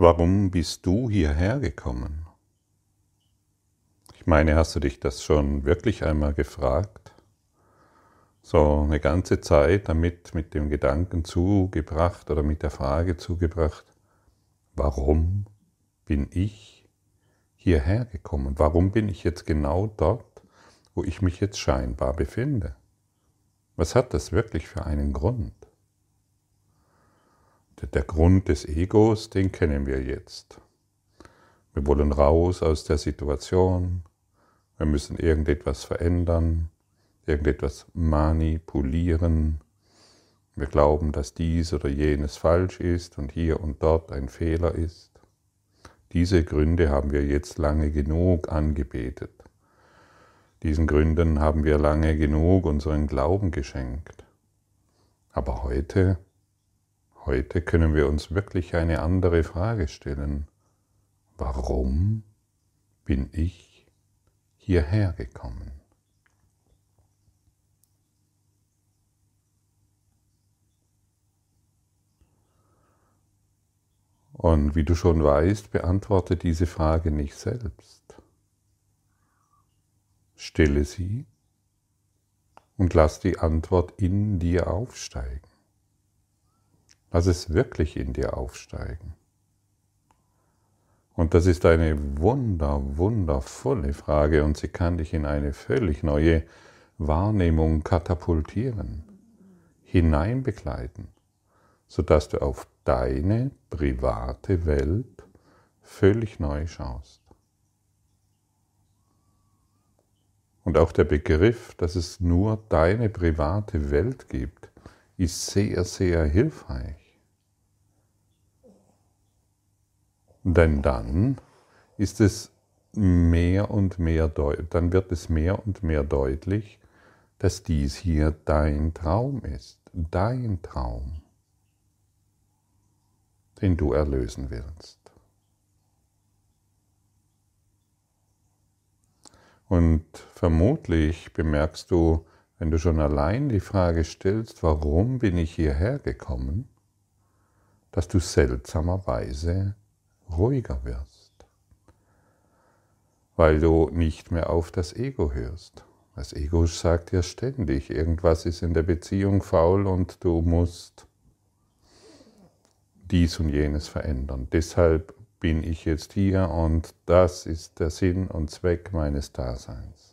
Warum bist du hierher gekommen? Ich meine, hast du dich das schon wirklich einmal gefragt? So eine ganze Zeit damit mit dem Gedanken zugebracht oder mit der Frage zugebracht, warum bin ich hierher gekommen? Warum bin ich jetzt genau dort, wo ich mich jetzt scheinbar befinde? Was hat das wirklich für einen Grund? Der Grund des Egos, den kennen wir jetzt. Wir wollen raus aus der Situation, wir müssen irgendetwas verändern, irgendetwas manipulieren. Wir glauben, dass dies oder jenes falsch ist und hier und dort ein Fehler ist. Diese Gründe haben wir jetzt lange genug angebetet. Diesen Gründen haben wir lange genug unseren Glauben geschenkt. Aber heute Heute können wir uns wirklich eine andere Frage stellen. Warum bin ich hierher gekommen? Und wie du schon weißt, beantworte diese Frage nicht selbst. Stelle sie und lass die Antwort in dir aufsteigen. Lass es wirklich in dir aufsteigen. Und das ist eine wunder, wundervolle Frage und sie kann dich in eine völlig neue Wahrnehmung katapultieren, hineinbegleiten, sodass du auf deine private Welt völlig neu schaust. Und auch der Begriff, dass es nur deine private Welt gibt, ist sehr, sehr hilfreich. Denn dann ist es mehr und mehr dann wird es mehr und mehr deutlich, dass dies hier dein Traum ist, dein Traum, den du erlösen willst. Und vermutlich bemerkst du, wenn du schon allein die Frage stellst, warum bin ich hierher gekommen, dass du seltsamerweise ruhiger wirst, weil du nicht mehr auf das Ego hörst. Das Ego sagt dir ständig, irgendwas ist in der Beziehung faul und du musst dies und jenes verändern. Deshalb bin ich jetzt hier und das ist der Sinn und Zweck meines Daseins.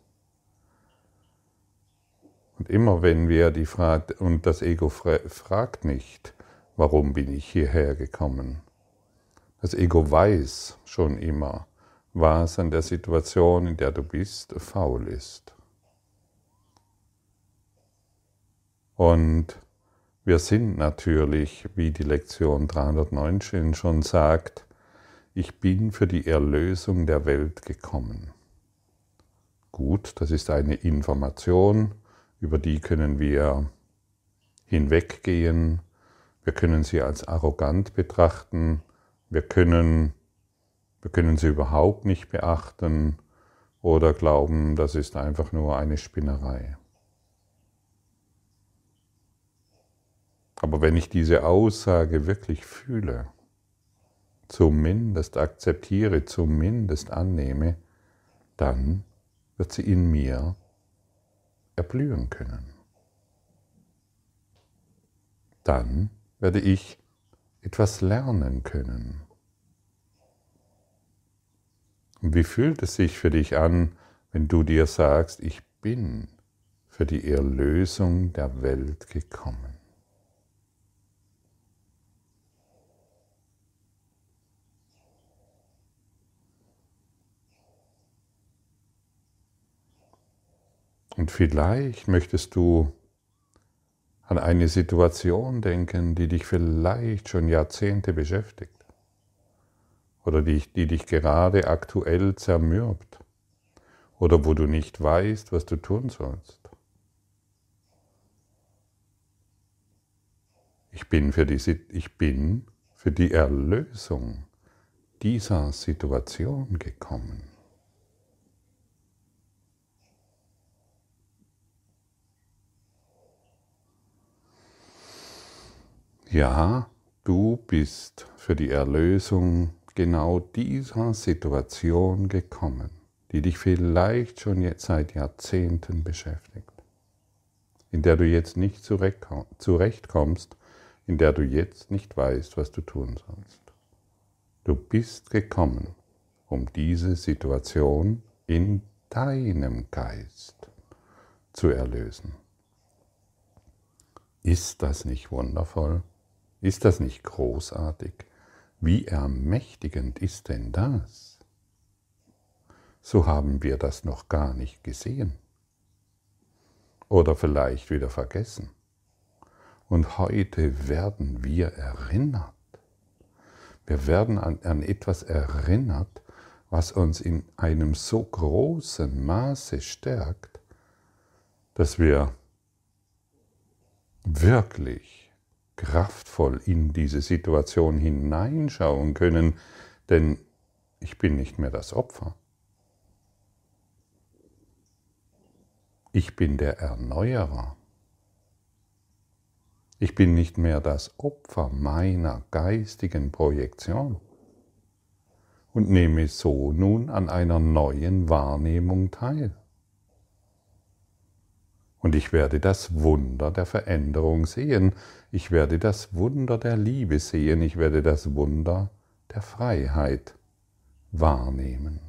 Und immer wenn wir die Frage, und das Ego fragt nicht, warum bin ich hierher gekommen? Das Ego weiß schon immer, was an der Situation, in der du bist, faul ist. Und wir sind natürlich, wie die Lektion 319 schon sagt, ich bin für die Erlösung der Welt gekommen. Gut, das ist eine Information, über die können wir hinweggehen, wir können sie als arrogant betrachten, wir können, wir können sie überhaupt nicht beachten oder glauben, das ist einfach nur eine Spinnerei. Aber wenn ich diese Aussage wirklich fühle, zumindest akzeptiere, zumindest annehme, dann wird sie in mir erblühen können. Dann werde ich etwas lernen können. Und wie fühlt es sich für dich an, wenn du dir sagst, ich bin für die Erlösung der Welt gekommen? Und vielleicht möchtest du an eine Situation denken, die dich vielleicht schon Jahrzehnte beschäftigt oder die, die dich gerade aktuell zermürbt oder wo du nicht weißt, was du tun sollst. Ich bin für die, ich bin für die Erlösung dieser Situation gekommen. Ja, du bist für die Erlösung genau dieser Situation gekommen, die dich vielleicht schon jetzt seit Jahrzehnten beschäftigt, in der du jetzt nicht zurechtkommst, in der du jetzt nicht weißt, was du tun sollst. Du bist gekommen, um diese Situation in deinem Geist zu erlösen. Ist das nicht wundervoll? Ist das nicht großartig? Wie ermächtigend ist denn das? So haben wir das noch gar nicht gesehen. Oder vielleicht wieder vergessen. Und heute werden wir erinnert. Wir werden an, an etwas erinnert, was uns in einem so großen Maße stärkt, dass wir wirklich kraftvoll in diese Situation hineinschauen können, denn ich bin nicht mehr das Opfer. Ich bin der Erneuerer. Ich bin nicht mehr das Opfer meiner geistigen Projektion und nehme so nun an einer neuen Wahrnehmung teil. Und ich werde das Wunder der Veränderung sehen, ich werde das Wunder der Liebe sehen, ich werde das Wunder der Freiheit wahrnehmen.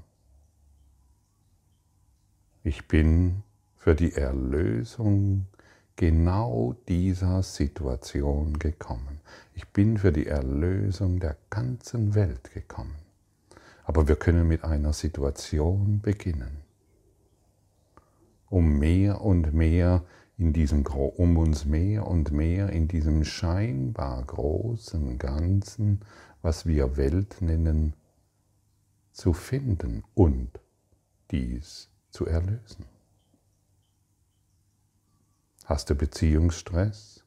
Ich bin für die Erlösung genau dieser Situation gekommen. Ich bin für die Erlösung der ganzen Welt gekommen. Aber wir können mit einer Situation beginnen, um mehr und mehr in diesem, um uns mehr und mehr in diesem scheinbar großen Ganzen, was wir Welt nennen, zu finden und dies zu erlösen. Hast du Beziehungsstress?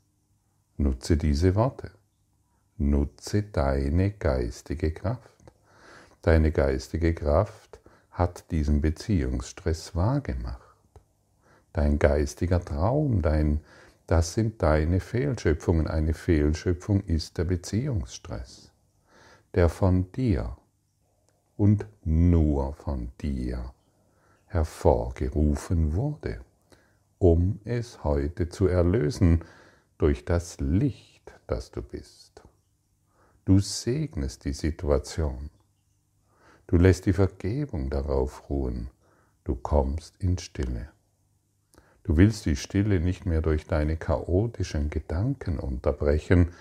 Nutze diese Worte. Nutze deine geistige Kraft. Deine geistige Kraft hat diesen Beziehungsstress wahrgemacht. Dein geistiger Traum, dein, das sind deine Fehlschöpfungen. Eine Fehlschöpfung ist der Beziehungsstress, der von dir und nur von dir hervorgerufen wurde um es heute zu erlösen durch das Licht, das du bist. Du segnest die Situation. Du lässt die Vergebung darauf ruhen. Du kommst in Stille. Du willst die Stille nicht mehr durch deine chaotischen Gedanken unterbrechen,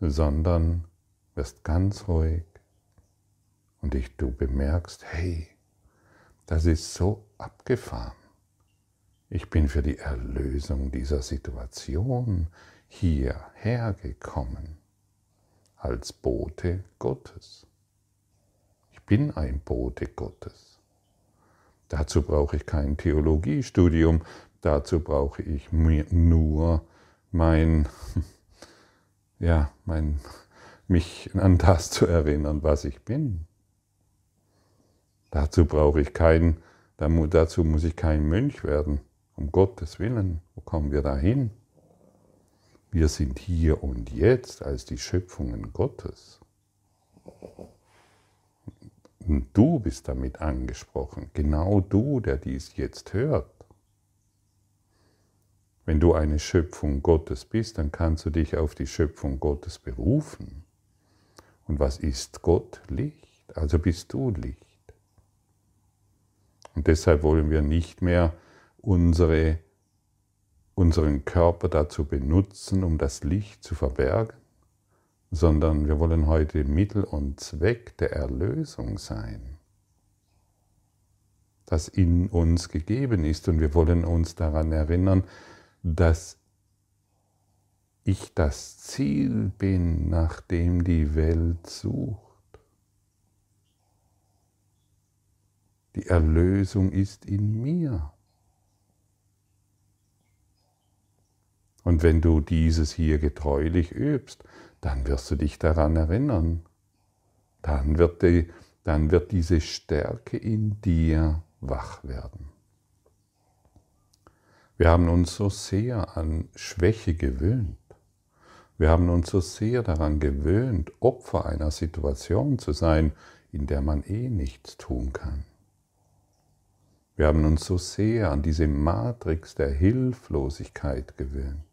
sondern wirst ganz ruhig und dich, du bemerkst, hey, das ist so abgefahren. Ich bin für die Erlösung dieser Situation hierher gekommen als Bote Gottes. Ich bin ein Bote Gottes. Dazu brauche ich kein Theologiestudium, dazu brauche ich nur mein, ja, mein, mich an das zu erinnern, was ich bin. Dazu brauche ich kein, dazu muss ich kein Mönch werden. Um Gottes Willen, wo kommen wir da hin? Wir sind hier und jetzt als die Schöpfungen Gottes. Und du bist damit angesprochen, genau du, der dies jetzt hört. Wenn du eine Schöpfung Gottes bist, dann kannst du dich auf die Schöpfung Gottes berufen. Und was ist Gott? Licht. Also bist du Licht. Und deshalb wollen wir nicht mehr unsere, unseren Körper dazu benutzen, um das Licht zu verbergen, sondern wir wollen heute Mittel und Zweck der Erlösung sein, das in uns gegeben ist. Und wir wollen uns daran erinnern, dass ich das Ziel bin, nach dem die Welt sucht. Die Erlösung ist in mir. Und wenn du dieses hier getreulich übst, dann wirst du dich daran erinnern. Dann wird, die, dann wird diese Stärke in dir wach werden. Wir haben uns so sehr an Schwäche gewöhnt. Wir haben uns so sehr daran gewöhnt, Opfer einer Situation zu sein, in der man eh nichts tun kann. Wir haben uns so sehr an diese Matrix der Hilflosigkeit gewöhnt.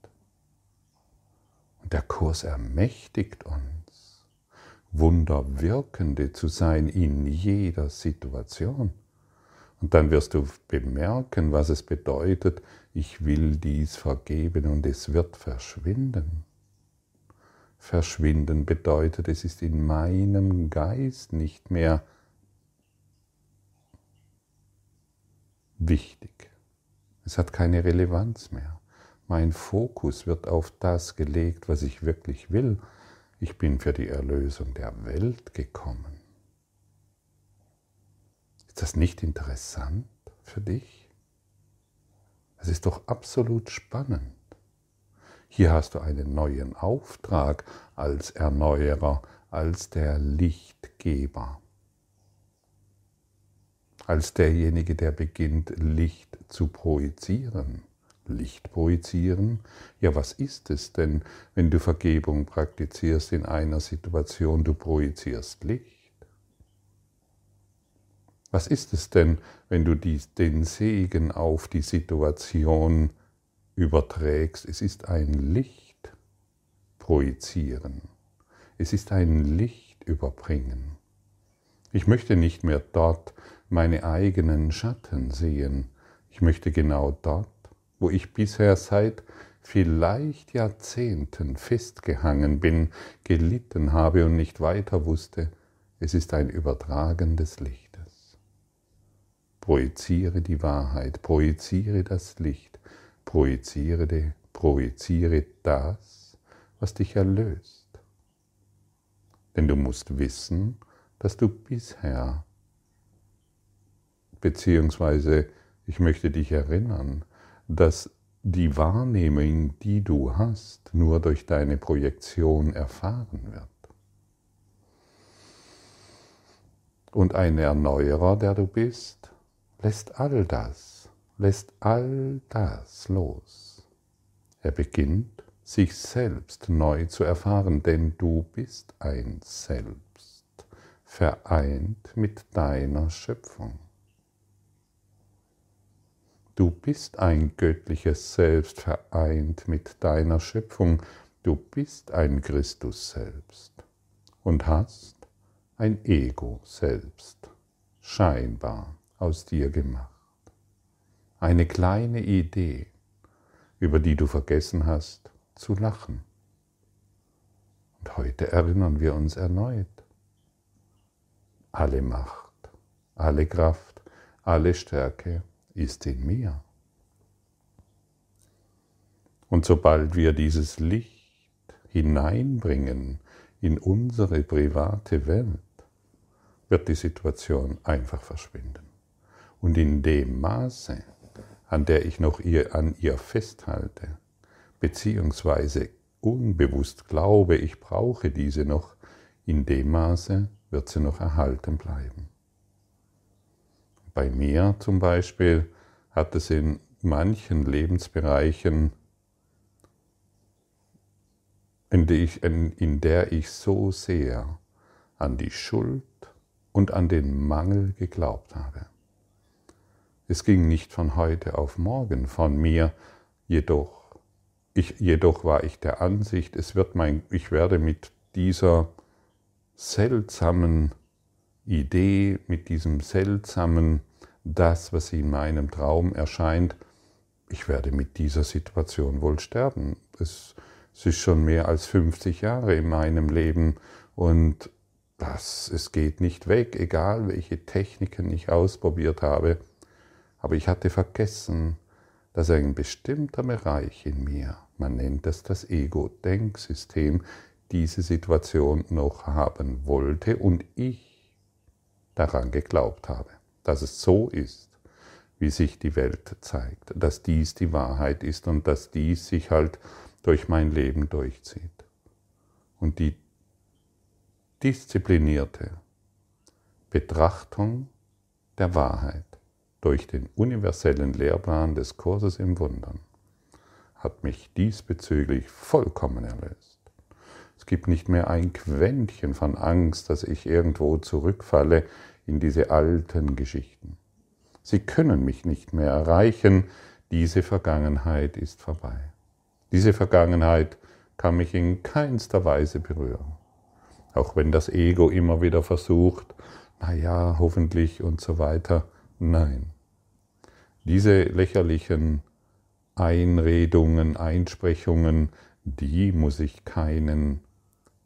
Und der Kurs ermächtigt uns, Wunderwirkende zu sein in jeder Situation. Und dann wirst du bemerken, was es bedeutet, ich will dies vergeben und es wird verschwinden. Verschwinden bedeutet, es ist in meinem Geist nicht mehr wichtig. Es hat keine Relevanz mehr. Mein Fokus wird auf das gelegt, was ich wirklich will. Ich bin für die Erlösung der Welt gekommen. Ist das nicht interessant für dich? Es ist doch absolut spannend. Hier hast du einen neuen Auftrag als Erneuerer, als der Lichtgeber als derjenige, der beginnt, Licht zu projizieren. Licht projizieren? Ja, was ist es denn, wenn du Vergebung praktizierst in einer Situation, du projizierst Licht? Was ist es denn, wenn du dies, den Segen auf die Situation überträgst? Es ist ein Licht projizieren. Es ist ein Licht überbringen. Ich möchte nicht mehr dort meine eigenen Schatten sehen. Ich möchte genau dort, wo ich bisher seit vielleicht Jahrzehnten festgehangen bin, gelitten habe und nicht weiter wusste, es ist ein Übertragen des Lichtes. Projiziere die Wahrheit, projiziere das Licht, projiziere, projiziere das, was dich erlöst. Denn du musst wissen, dass du bisher beziehungsweise ich möchte dich erinnern, dass die Wahrnehmung, die du hast, nur durch deine Projektion erfahren wird. Und ein Erneuerer, der du bist, lässt all das, lässt all das los. Er beginnt, sich selbst neu zu erfahren, denn du bist ein Selbst, vereint mit deiner Schöpfung. Du bist ein göttliches Selbst vereint mit deiner Schöpfung. Du bist ein Christus selbst und hast ein Ego selbst scheinbar aus dir gemacht. Eine kleine Idee, über die du vergessen hast zu lachen. Und heute erinnern wir uns erneut. Alle Macht, alle Kraft, alle Stärke ist in mir. Und sobald wir dieses Licht hineinbringen in unsere private Welt, wird die Situation einfach verschwinden. Und in dem Maße, an der ich noch ihr, an ihr festhalte, beziehungsweise unbewusst glaube, ich brauche diese noch, in dem Maße wird sie noch erhalten bleiben. Bei mir zum Beispiel hat es in manchen Lebensbereichen, in, die ich, in, in der ich so sehr an die Schuld und an den Mangel geglaubt habe. Es ging nicht von heute auf morgen von mir, jedoch, ich, jedoch war ich der Ansicht, es wird mein, ich werde mit dieser seltsamen Idee, mit diesem seltsamen, das, was in meinem Traum erscheint, ich werde mit dieser Situation wohl sterben. Es, es ist schon mehr als 50 Jahre in meinem Leben und das, es geht nicht weg, egal welche Techniken ich ausprobiert habe. Aber ich hatte vergessen, dass ein bestimmter Bereich in mir, man nennt das das Ego-Denksystem, diese Situation noch haben wollte und ich daran geglaubt habe, dass es so ist, wie sich die Welt zeigt, dass dies die Wahrheit ist und dass dies sich halt durch mein Leben durchzieht. Und die disziplinierte Betrachtung der Wahrheit durch den universellen Lehrplan des Kurses im Wundern hat mich diesbezüglich vollkommen erlöst. Es gibt nicht mehr ein Quäntchen von Angst, dass ich irgendwo zurückfalle in diese alten Geschichten. Sie können mich nicht mehr erreichen, diese Vergangenheit ist vorbei. Diese Vergangenheit kann mich in keinster Weise berühren. Auch wenn das Ego immer wieder versucht, na ja, hoffentlich und so weiter. Nein. Diese lächerlichen Einredungen, Einsprechungen, die muss ich keinen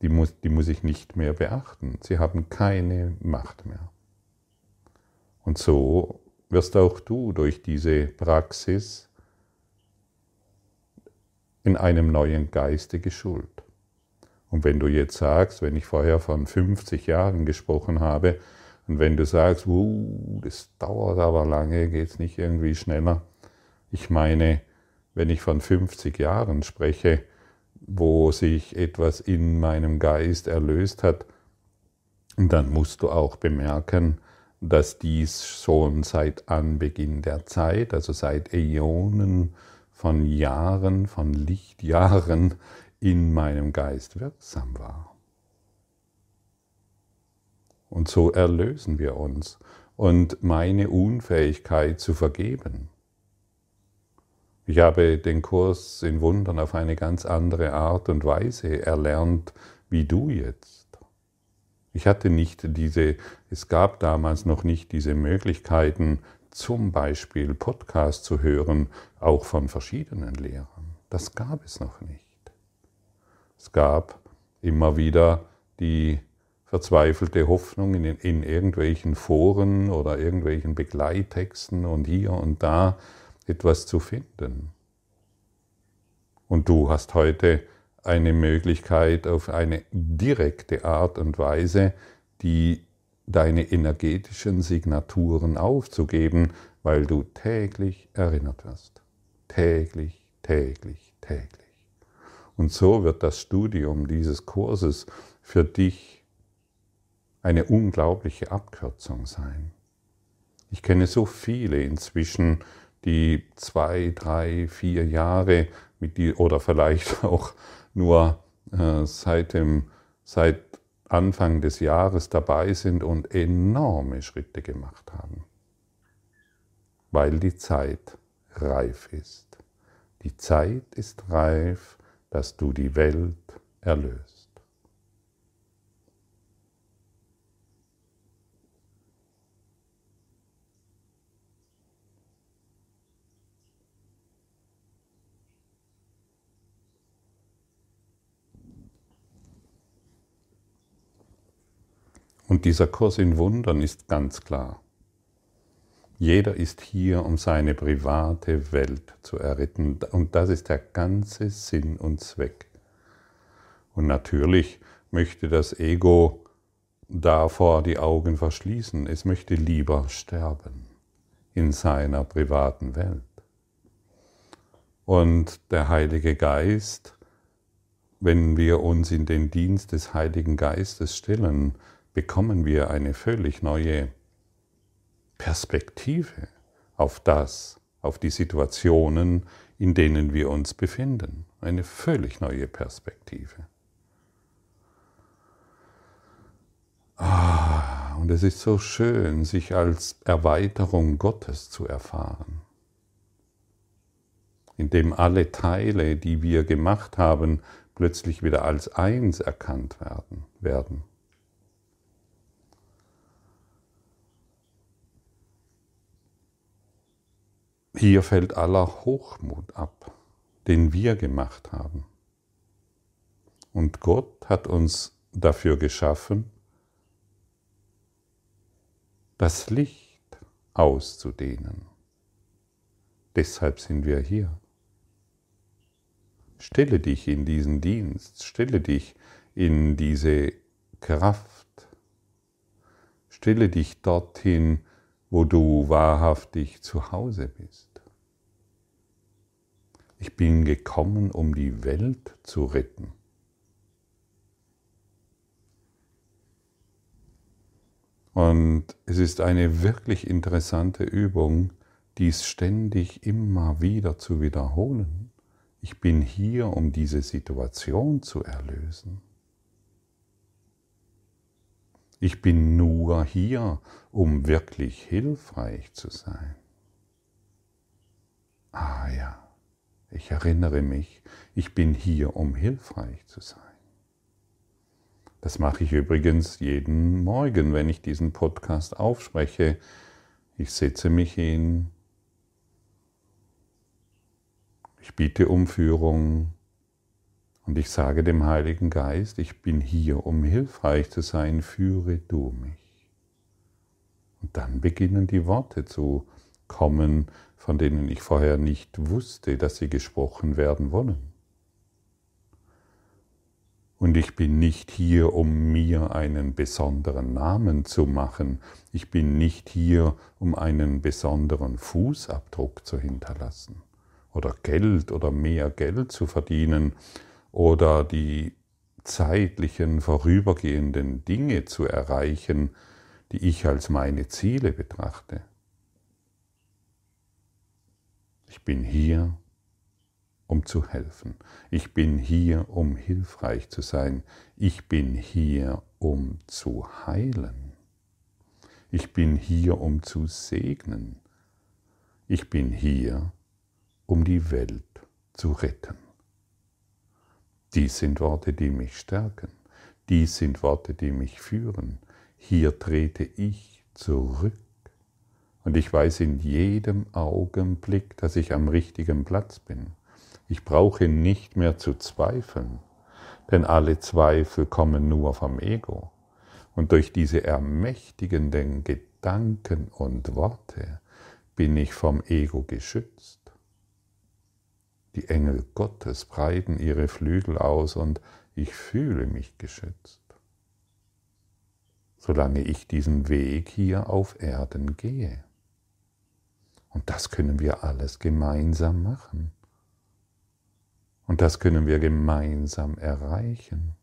die muss, die muss ich nicht mehr beachten. Sie haben keine Macht mehr. Und so wirst auch du durch diese Praxis in einem neuen Geiste geschult. Und wenn du jetzt sagst, wenn ich vorher von 50 Jahren gesprochen habe, und wenn du sagst, uh, das dauert aber lange, geht es nicht irgendwie schneller. Ich meine, wenn ich von 50 Jahren spreche, wo sich etwas in meinem Geist erlöst hat, dann musst du auch bemerken, dass dies schon seit Anbeginn der Zeit, also seit Äonen von Jahren, von Lichtjahren in meinem Geist wirksam war. Und so erlösen wir uns. Und meine Unfähigkeit zu vergeben, ich habe den Kurs in Wundern auf eine ganz andere Art und Weise erlernt, wie du jetzt. Ich hatte nicht diese, es gab damals noch nicht diese Möglichkeiten, zum Beispiel Podcast zu hören, auch von verschiedenen Lehrern. Das gab es noch nicht. Es gab immer wieder die verzweifelte Hoffnung in, in irgendwelchen Foren oder irgendwelchen Begleittexten und hier und da, etwas zu finden. Und du hast heute eine Möglichkeit auf eine direkte Art und Weise, die deine energetischen Signaturen aufzugeben, weil du täglich erinnert wirst. Täglich, täglich, täglich. Und so wird das Studium dieses Kurses für dich eine unglaubliche Abkürzung sein. Ich kenne so viele inzwischen, die zwei, drei, vier Jahre mit die, oder vielleicht auch nur äh, seit, dem, seit Anfang des Jahres dabei sind und enorme Schritte gemacht haben, weil die Zeit reif ist. Die Zeit ist reif, dass du die Welt erlöst. Und dieser Kurs in Wundern ist ganz klar. Jeder ist hier, um seine private Welt zu erretten. Und das ist der ganze Sinn und Zweck. Und natürlich möchte das Ego davor die Augen verschließen. Es möchte lieber sterben in seiner privaten Welt. Und der Heilige Geist, wenn wir uns in den Dienst des Heiligen Geistes stellen, bekommen wir eine völlig neue Perspektive auf das, auf die Situationen, in denen wir uns befinden. Eine völlig neue Perspektive. Ah, und es ist so schön, sich als Erweiterung Gottes zu erfahren, indem alle Teile, die wir gemacht haben, plötzlich wieder als eins erkannt werden. werden. Hier fällt aller Hochmut ab, den wir gemacht haben. Und Gott hat uns dafür geschaffen, das Licht auszudehnen. Deshalb sind wir hier. Stelle dich in diesen Dienst, stelle dich in diese Kraft, stelle dich dorthin, wo du wahrhaftig zu Hause bist. Ich bin gekommen, um die Welt zu retten. Und es ist eine wirklich interessante Übung, dies ständig immer wieder zu wiederholen. Ich bin hier, um diese Situation zu erlösen. Ich bin nur hier, um wirklich hilfreich zu sein. Ah ja, ich erinnere mich, ich bin hier, um hilfreich zu sein. Das mache ich übrigens jeden Morgen, wenn ich diesen Podcast aufspreche. Ich setze mich hin, ich biete um Führung und ich sage dem Heiligen Geist, ich bin hier, um hilfreich zu sein, führe du mich. Und dann beginnen die Worte zu kommen, von denen ich vorher nicht wusste, dass sie gesprochen werden wollen. Und ich bin nicht hier, um mir einen besonderen Namen zu machen. Ich bin nicht hier, um einen besonderen Fußabdruck zu hinterlassen oder Geld oder mehr Geld zu verdienen oder die zeitlichen vorübergehenden Dinge zu erreichen, die ich als meine Ziele betrachte. Ich bin hier, um zu helfen. Ich bin hier, um hilfreich zu sein. Ich bin hier, um zu heilen. Ich bin hier, um zu segnen. Ich bin hier, um die Welt zu retten. Dies sind Worte, die mich stärken. Dies sind Worte, die mich führen. Hier trete ich zurück. Und ich weiß in jedem Augenblick, dass ich am richtigen Platz bin. Ich brauche nicht mehr zu zweifeln, denn alle Zweifel kommen nur vom Ego. Und durch diese ermächtigenden Gedanken und Worte bin ich vom Ego geschützt. Die Engel Gottes breiten ihre Flügel aus und ich fühle mich geschützt. Solange ich diesen Weg hier auf Erden gehe. Und das können wir alles gemeinsam machen. Und das können wir gemeinsam erreichen.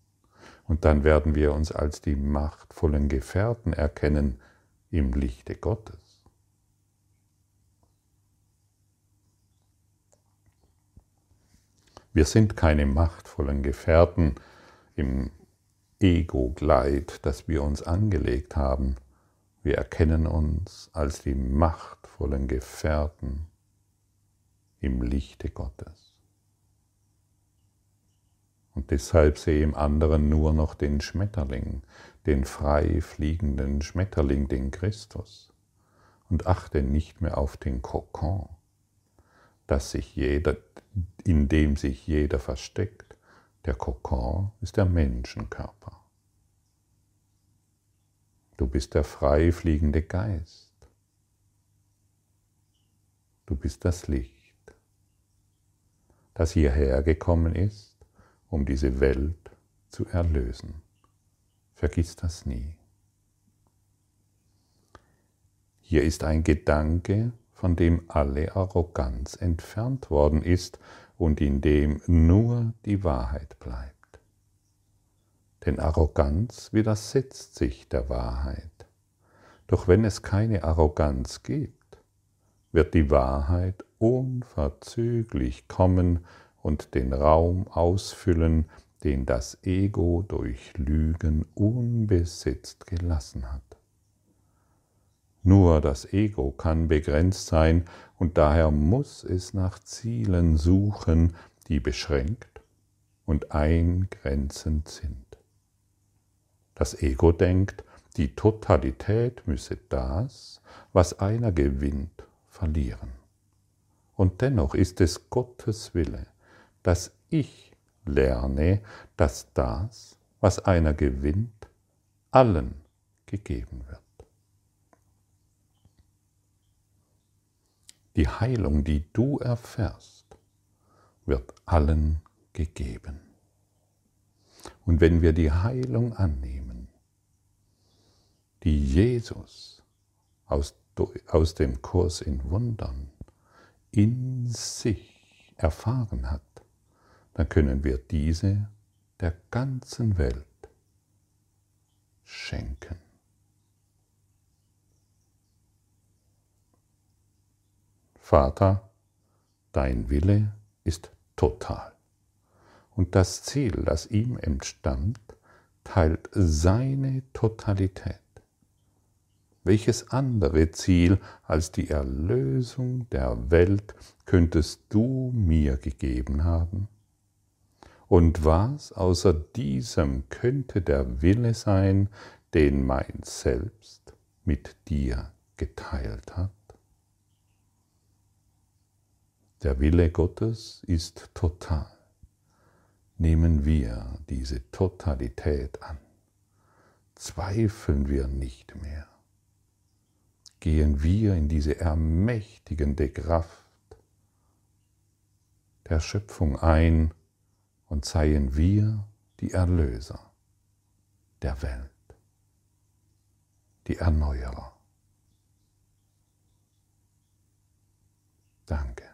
Und dann werden wir uns als die machtvollen Gefährten erkennen im Lichte Gottes. Wir sind keine machtvollen Gefährten im Ego-Gleit, das wir uns angelegt haben. Wir erkennen uns als die machtvollen Gefährten im Lichte Gottes. Und deshalb sehe im anderen nur noch den Schmetterling, den frei fliegenden Schmetterling, den Christus, und achte nicht mehr auf den Kokon, dass sich jeder, in dem sich jeder versteckt. Der Kokon ist der Menschenkörper. Du bist der frei fliegende Geist. Du bist das Licht, das hierher gekommen ist, um diese Welt zu erlösen. Vergiss das nie. Hier ist ein Gedanke, von dem alle Arroganz entfernt worden ist und in dem nur die Wahrheit bleibt. Denn Arroganz widersetzt sich der Wahrheit. Doch wenn es keine Arroganz gibt, wird die Wahrheit unverzüglich kommen und den Raum ausfüllen, den das Ego durch Lügen unbesetzt gelassen hat. Nur das Ego kann begrenzt sein und daher muss es nach Zielen suchen, die beschränkt und eingrenzend sind. Das Ego denkt, die Totalität müsse das, was einer gewinnt, verlieren. Und dennoch ist es Gottes Wille, dass ich lerne, dass das, was einer gewinnt, allen gegeben wird. Die Heilung, die du erfährst, wird allen gegeben. Und wenn wir die Heilung annehmen, Jesus aus, aus dem Kurs in Wundern in sich erfahren hat, dann können wir diese der ganzen Welt schenken. Vater, dein Wille ist total. Und das Ziel, das ihm entstammt, teilt seine Totalität. Welches andere Ziel als die Erlösung der Welt könntest du mir gegeben haben? Und was außer diesem könnte der Wille sein, den mein Selbst mit dir geteilt hat? Der Wille Gottes ist total. Nehmen wir diese Totalität an. Zweifeln wir nicht mehr. Gehen wir in diese ermächtigende Kraft der Schöpfung ein und seien wir die Erlöser der Welt, die Erneuerer. Danke.